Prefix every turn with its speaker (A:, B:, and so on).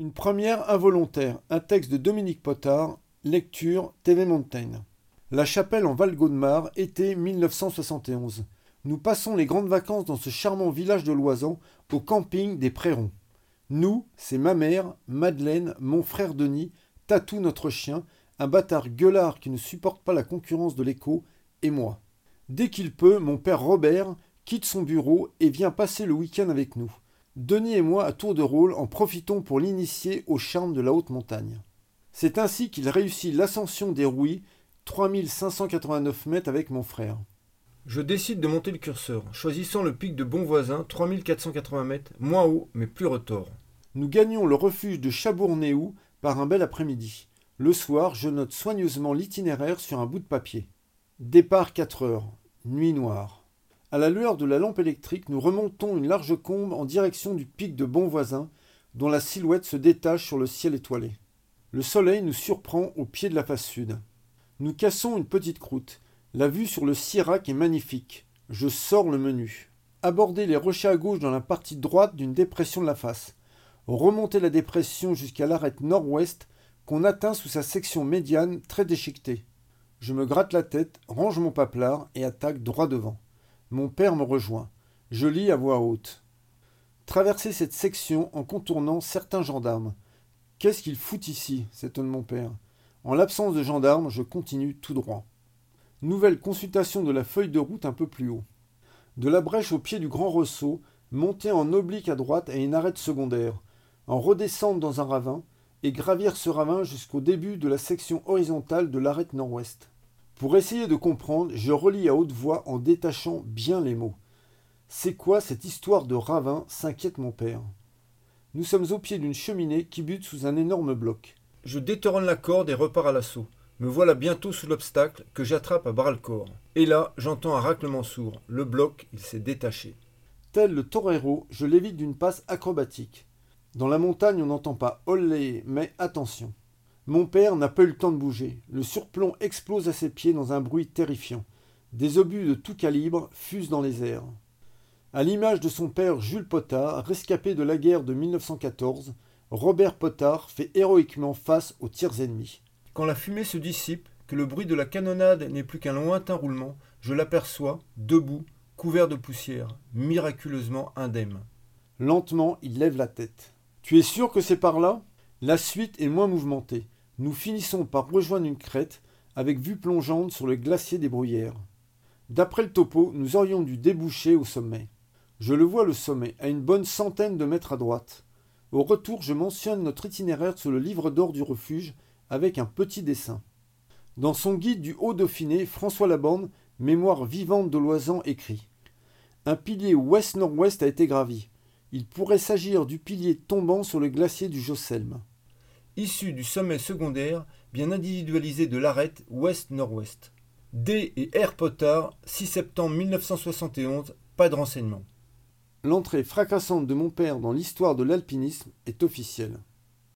A: Une première involontaire, un texte de Dominique Potard, lecture TV Montaigne. La Chapelle en Val-Gaudemar, été 1971. Nous passons les grandes vacances dans ce charmant village de Loisan, au camping des Prérons. Nous, c'est ma mère, Madeleine, mon frère Denis, Tatou notre chien, un bâtard gueulard qui ne supporte pas la concurrence de l'écho, et moi. Dès qu'il peut, mon père Robert quitte son bureau et vient passer le week-end avec nous. Denis et moi, à tour de rôle, en profitons pour l'initier au charme de la haute montagne. C'est ainsi qu'il réussit l'ascension des Rouilles, 3589 mètres avec mon frère.
B: Je décide de monter le curseur, choisissant le pic de Bonvoisin, 3480 mètres, moins haut mais plus retors.
A: Nous gagnons le refuge de Chabournéou par un bel après-midi. Le soir, je note soigneusement l'itinéraire sur un bout de papier. Départ 4 heures, nuit noire. À la lueur de la lampe électrique, nous remontons une large combe en direction du pic de Bonvoisin, dont la silhouette se détache sur le ciel étoilé. Le soleil nous surprend au pied de la face sud. Nous cassons une petite croûte. La vue sur le Sirac est magnifique. Je sors le menu. Aborder les rochers à gauche dans la partie droite d'une dépression de la face. Remonter la dépression jusqu'à l'arête nord-ouest qu'on atteint sous sa section médiane très déchiquetée. Je me gratte la tête, range mon paplard et attaque droit devant. Mon père me rejoint. Je lis à voix haute. Traverser cette section en contournant certains gendarmes. Qu'est-ce qu'ils foutent ici s'étonne mon père? En l'absence de gendarmes, je continue tout droit. Nouvelle consultation de la feuille de route un peu plus haut. De la brèche au pied du grand ressaut, monter en oblique à droite à une arête secondaire, en redescendre dans un ravin et gravir ce ravin jusqu'au début de la section horizontale de l'arête nord-ouest. Pour essayer de comprendre, je relis à haute voix en détachant bien les mots. C'est quoi cette histoire de ravin s'inquiète mon père. Nous sommes au pied d'une cheminée qui bute sous un énorme bloc.
B: Je détourne la corde et repars à l'assaut. Me voilà bientôt sous l'obstacle que j'attrape à bras le corps. Et là, j'entends un raclement sourd. Le bloc, il s'est détaché.
A: Tel le torero, je l'évite d'une passe acrobatique. Dans la montagne, on n'entend pas olé, mais attention. Mon père n'a pas eu le temps de bouger. Le surplomb explose à ses pieds dans un bruit terrifiant. Des obus de tout calibre fusent dans les airs. À l'image de son père Jules Potard, rescapé de la guerre de 1914, Robert Potard fait héroïquement face aux tirs ennemis.
B: Quand la fumée se dissipe, que le bruit de la canonnade n'est plus qu'un lointain roulement, je l'aperçois, debout, couvert de poussière, miraculeusement indemne.
A: Lentement, il lève la tête. Tu es sûr que c'est par là? La suite est moins mouvementée nous finissons par rejoindre une crête avec vue plongeante sur le glacier des Bruyères. D'après le topo, nous aurions dû déboucher au sommet. Je le vois le sommet, à une bonne centaine de mètres à droite. Au retour, je mentionne notre itinéraire sur le livre d'or du refuge avec un petit dessin. Dans son guide du Haut-Dauphiné, François Labande, mémoire vivante de Loisan, écrit Un pilier ouest-nord-ouest a été gravi. Il pourrait s'agir du pilier tombant sur le glacier du Josselme
B: issu du sommet secondaire bien individualisé de l'arête ouest-nord-ouest. D et R Potard, 6 septembre 1971, pas de renseignements.
A: L'entrée fracassante de mon père dans l'histoire de l'alpinisme est officielle.